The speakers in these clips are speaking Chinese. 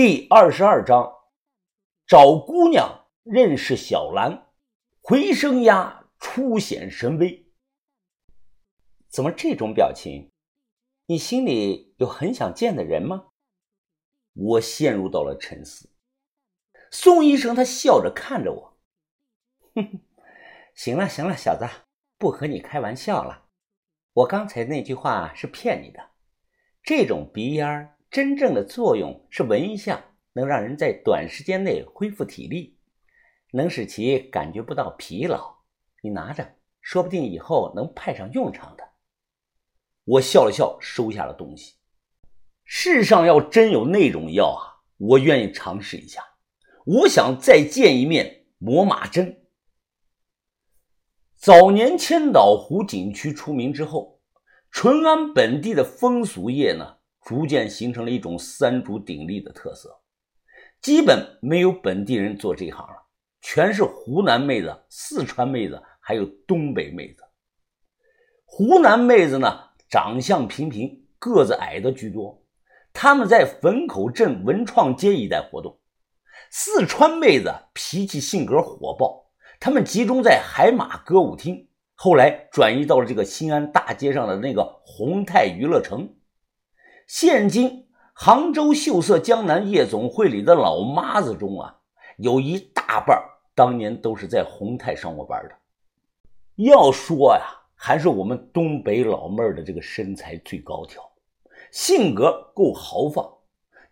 第二十二章，找姑娘认识小兰，回声压初显神威。怎么这种表情？你心里有很想见的人吗？我陷入到了沉思。宋医生他笑着看着我，哼哼，行了行了，小子，不和你开玩笑了。我刚才那句话是骗你的。这种鼻烟真正的作用是闻一下，能让人在短时间内恢复体力，能使其感觉不到疲劳。你拿着，说不定以后能派上用场的。我笑了笑，收下了东西。世上要真有那种药啊，我愿意尝试一下。我想再见一面魔马针。早年千岛湖景区出名之后，淳安本地的风俗业呢，逐渐形成了一种三足鼎立的特色，基本没有本地人做这一行了，全是湖南妹子、四川妹子，还有东北妹子。湖南妹子呢？长相平平，个子矮的居多。他们在汾口镇文创街一带活动。四川妹子脾气性格火爆，他们集中在海马歌舞厅，后来转移到了这个新安大街上的那个宏泰娱乐城。现今杭州秀色江南夜总会里的老妈子中啊，有一大半当年都是在宏泰上过班的。要说呀。还是我们东北老妹儿的这个身材最高挑，性格够豪放，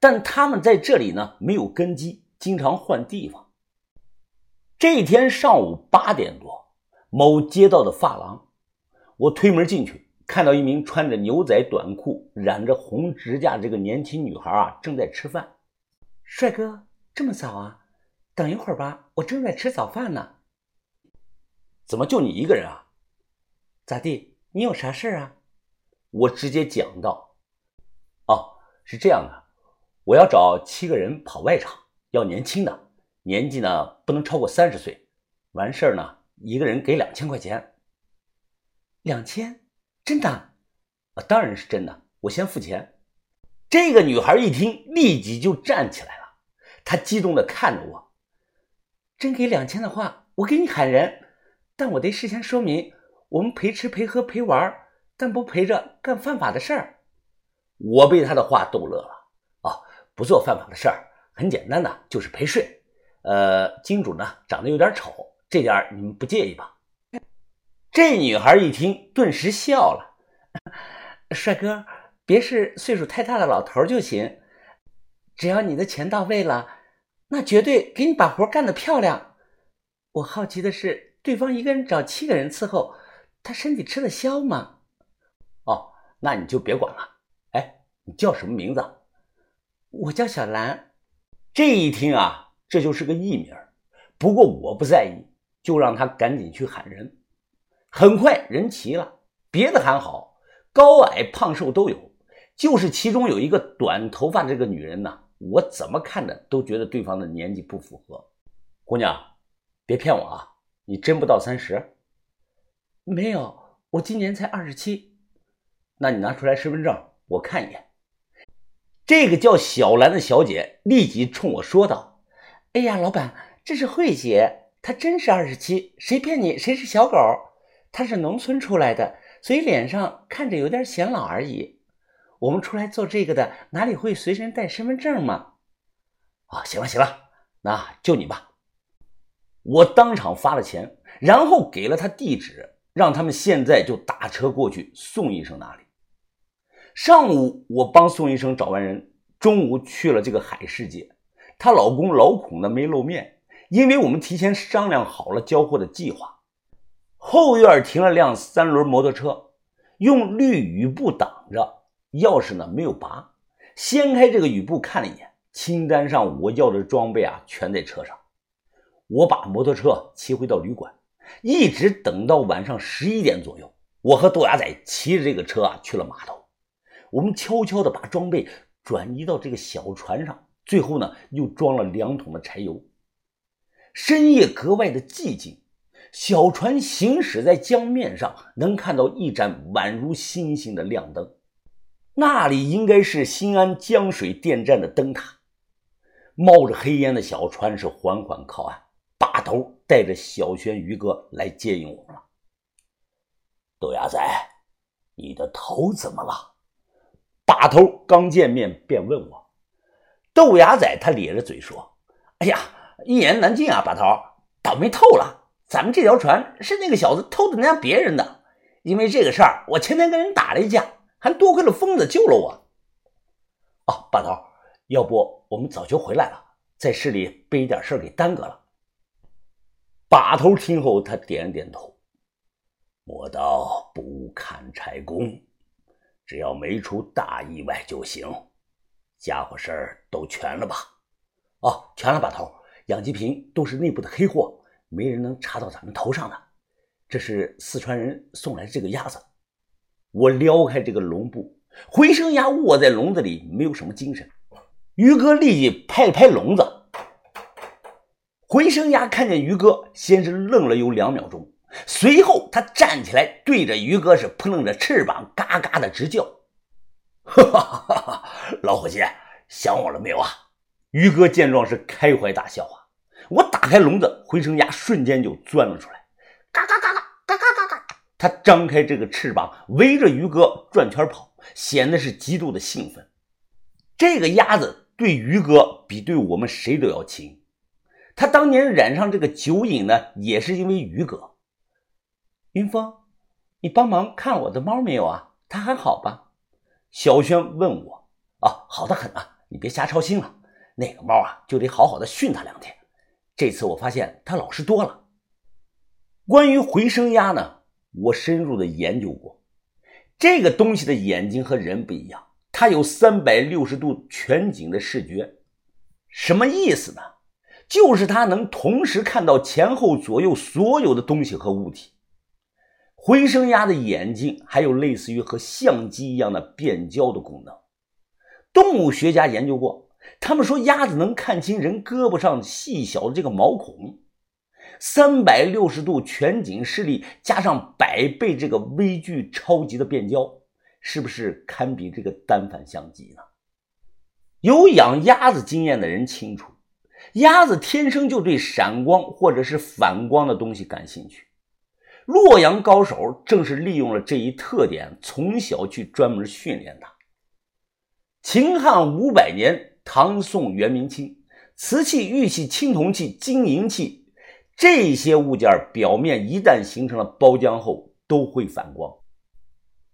但他们在这里呢没有根基，经常换地方。这天上午八点多，某街道的发廊，我推门进去，看到一名穿着牛仔短裤、染着红指甲这个年轻女孩啊，正在吃饭。帅哥，这么早啊？等一会儿吧，我正在吃早饭呢。怎么就你一个人啊？咋地？你有啥事啊？我直接讲道：“哦，是这样的，我要找七个人跑外场，要年轻的，年纪呢不能超过三十岁。完事儿呢，一个人给两千块钱。两千？真的？啊，当然是真的。我先付钱。”这个女孩一听，立即就站起来了，她激动的看着我：“真给两千的话，我给你喊人，但我得事先说明。”我们陪吃陪喝陪玩，但不陪着干犯法的事儿。我被他的话逗乐了。哦，不做犯法的事儿，很简单的，就是陪睡。呃，金主呢长得有点丑，这点你们不介意吧？这女孩一听，顿时笑了。帅哥，别是岁数太大的老头就行，只要你的钱到位了，那绝对给你把活干得漂亮。我好奇的是，对方一个人找七个人伺候。他身体吃得消吗？哦，那你就别管了。哎，你叫什么名字？我叫小兰。这一听啊，这就是个艺名。不过我不在意，就让他赶紧去喊人。很快人齐了，别的还好，高矮胖瘦都有，就是其中有一个短头发的这个女人呢，我怎么看着都觉得对方的年纪不符合。姑娘，别骗我啊，你真不到三十？没有，我今年才二十七。那你拿出来身份证，我看一眼。这个叫小兰的小姐立即冲我说道：“哎呀，老板，这是慧姐，她真是二十七，谁骗你谁是小狗。他是农村出来的，所以脸上看着有点显老而已。我们出来做这个的，哪里会随身带身份证嘛？啊，行了行了，那就你吧。我当场发了钱，然后给了他地址。让他们现在就打车过去宋医生那里。上午我帮宋医生找完人，中午去了这个海世界。她老公老孔呢没露面，因为我们提前商量好了交货的计划。后院停了辆三轮摩托车，用绿雨布挡着，钥匙呢没有拔。掀开这个雨布看了一眼，清单上我要的装备啊全在车上。我把摩托车骑回到旅馆。一直等到晚上十一点左右，我和豆芽仔骑着这个车啊去了码头。我们悄悄地把装备转移到这个小船上，最后呢又装了两桶的柴油。深夜格外的寂静，小船行驶在江面上，能看到一盏宛如星星的亮灯，那里应该是新安江水电站的灯塔。冒着黑烟的小船是缓缓靠岸，把头带着小轩、鱼哥来接应我们了。豆芽仔，你的头怎么了？把头刚见面便问我。豆芽仔他咧着嘴说：“哎呀，一言难尽啊，把头，倒霉透了！咱们这条船是那个小子偷的，人家别人的。因为这个事儿，我前天跟人打了一架，还多亏了疯子救了我。哦，把头，要不我们早就回来了，在市里被一点事儿给耽搁了。”把头听后，他点了点头：“磨刀不看柴工，只要没出大意外就行。家伙事儿都全了吧？哦，全了，把头。养鸡瓶都是内部的黑货，没人能查到咱们头上的。这是四川人送来的这个鸭子。我撩开这个笼布，回声鸭卧在笼子里，没有什么精神。于哥立即拍了拍笼子。回声鸭看见于哥，先是愣了有两秒钟，随后他站起来，对着于哥是扑棱着翅膀，嘎嘎的直叫。哈哈哈哈！老伙计，想我了没有啊？于哥见状是开怀大笑啊！我打开笼子，回声鸭瞬间就钻了出来，嘎嘎嘎嘎嘎嘎嘎嘎！它张开这个翅膀，围着于哥转圈跑，显得是极度的兴奋。这个鸭子对于哥比对我们谁都要亲。他当年染上这个酒瘾呢，也是因为于哥。云峰，你帮忙看我的猫没有啊？它还好吧？小轩问我。啊，好的很啊，你别瞎操心了。那个猫啊，就得好好的训它两天。这次我发现它老实多了。关于回声鸭呢，我深入的研究过。这个东西的眼睛和人不一样，它有三百六十度全景的视觉。什么意思呢？就是它能同时看到前后左右所有的东西和物体。回声鸭的眼睛还有类似于和相机一样的变焦的功能。动物学家研究过，他们说鸭子能看清人胳膊上细小的这个毛孔。三百六十度全景视力加上百倍这个微距超级的变焦，是不是堪比这个单反相机呢？有养鸭子经验的人清楚。鸭子天生就对闪光或者是反光的东西感兴趣，洛阳高手正是利用了这一特点，从小去专门训练它。秦汉五百年，唐宋元明清，瓷器、玉器、青铜器、金银器这些物件表面一旦形成了包浆后，都会反光。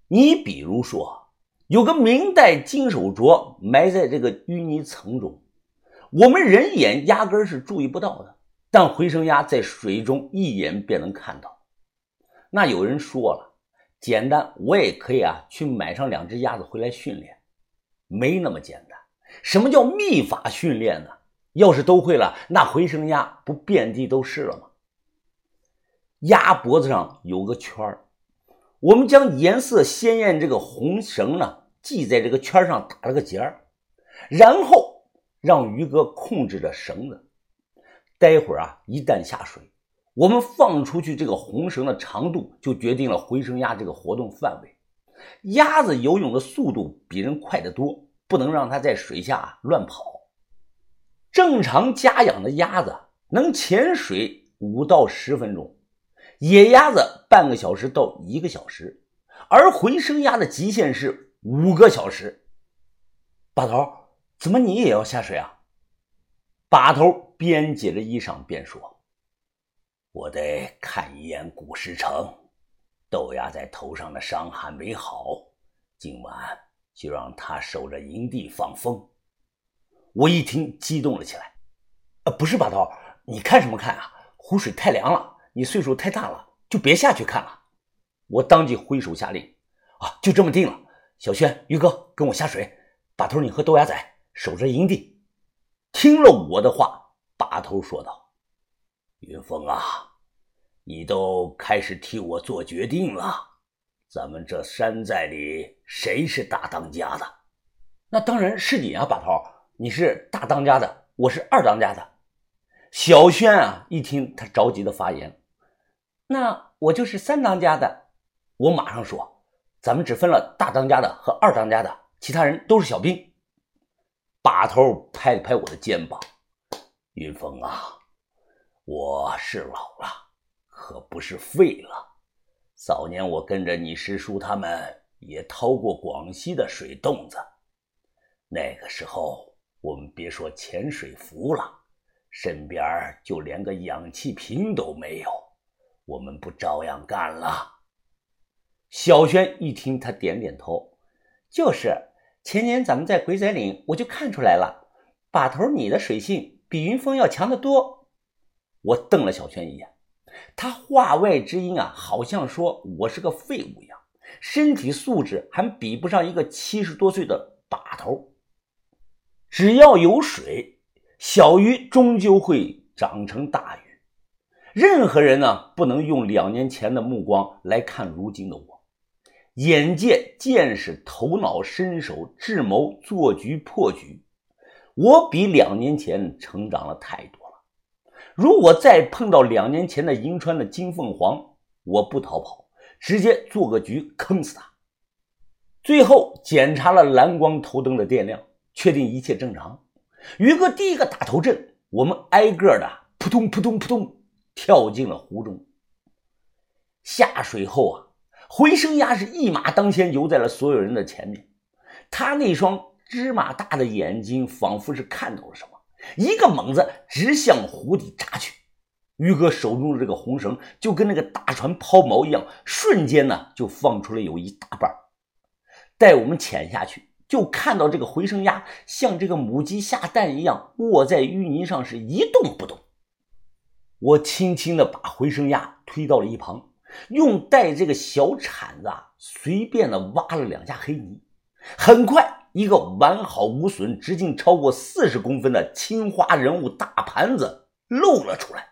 你比如说，有个明代金手镯埋在这个淤泥层中。我们人眼压根是注意不到的，但回声鸭在水中一眼便能看到。那有人说了，简单，我也可以啊，去买上两只鸭子回来训练。没那么简单。什么叫秘法训练呢？要是都会了，那回声鸭不遍地都是了吗？鸭脖子上有个圈儿，我们将颜色鲜艳这个红绳呢系在这个圈上，打了个结儿，然后。让于哥控制着绳子，待会儿啊，一旦下水，我们放出去这个红绳的长度就决定了回声鸭这个活动范围。鸭子游泳的速度比人快得多，不能让它在水下乱跑。正常家养的鸭子能潜水五到十分钟，野鸭子半个小时到一个小时，而回声鸭的极限是五个小时。把头。怎么你也要下水啊？把头边解着衣裳边说：“我得看一眼古石城，豆芽在头上的伤还没好，今晚就让他守着营地放风。”我一听激动了起来：“啊，不是把头，你看什么看啊？湖水太凉了，你岁数太大了，就别下去看了。”我当即挥手下令：“啊，就这么定了。小轩、于哥跟我下水，把头你和豆芽仔。”守着营地，听了我的话，把头说道：“云峰啊，你都开始替我做决定了。咱们这山寨里谁是大当家的？那当然是你啊，把头，你是大当家的，我是二当家的。”小轩啊，一听他着急的发言：“那我就是三当家的。”我马上说：“咱们只分了大当家的和二当家的，其他人都是小兵。”把头拍了拍我的肩膀：“云峰啊，我是老了，可不是废了。早年我跟着你师叔他们也掏过广西的水洞子，那个时候我们别说潜水服了，身边就连个氧气瓶都没有，我们不照样干了？”小轩一听，他点点头：“就是。”前年咱们在鬼仔岭，我就看出来了，把头你的水性比云峰要强得多。我瞪了小轩一眼，他话外之音啊，好像说我是个废物一样，身体素质还比不上一个七十多岁的把头。只要有水，小鱼终究会长成大鱼。任何人呢，不能用两年前的目光来看如今的我。眼界、见识、头脑、身手、智谋、做局、破局，我比两年前成长了太多。如果再碰到两年前的银川的金凤凰，我不逃跑，直接做个局坑死他。最后检查了蓝光头灯的电量，确定一切正常。于哥第一个打头阵，我们挨个的扑通扑通扑通跳进了湖中。下水后啊。回声鸭是一马当先，游在了所有人的前面。他那双芝麻大的眼睛仿佛是看到了什么，一个猛子直向湖底扎去。于哥手中的这个红绳就跟那个大船抛锚一样，瞬间呢就放出了有一大半。待我们潜下去，就看到这个回声鸭像这个母鸡下蛋一样卧在淤泥上，是一动不动。我轻轻的把回声鸭推到了一旁。用带这个小铲子啊，随便的挖了两下黑泥，很快，一个完好无损、直径超过四十公分的青花人物大盘子露了出来。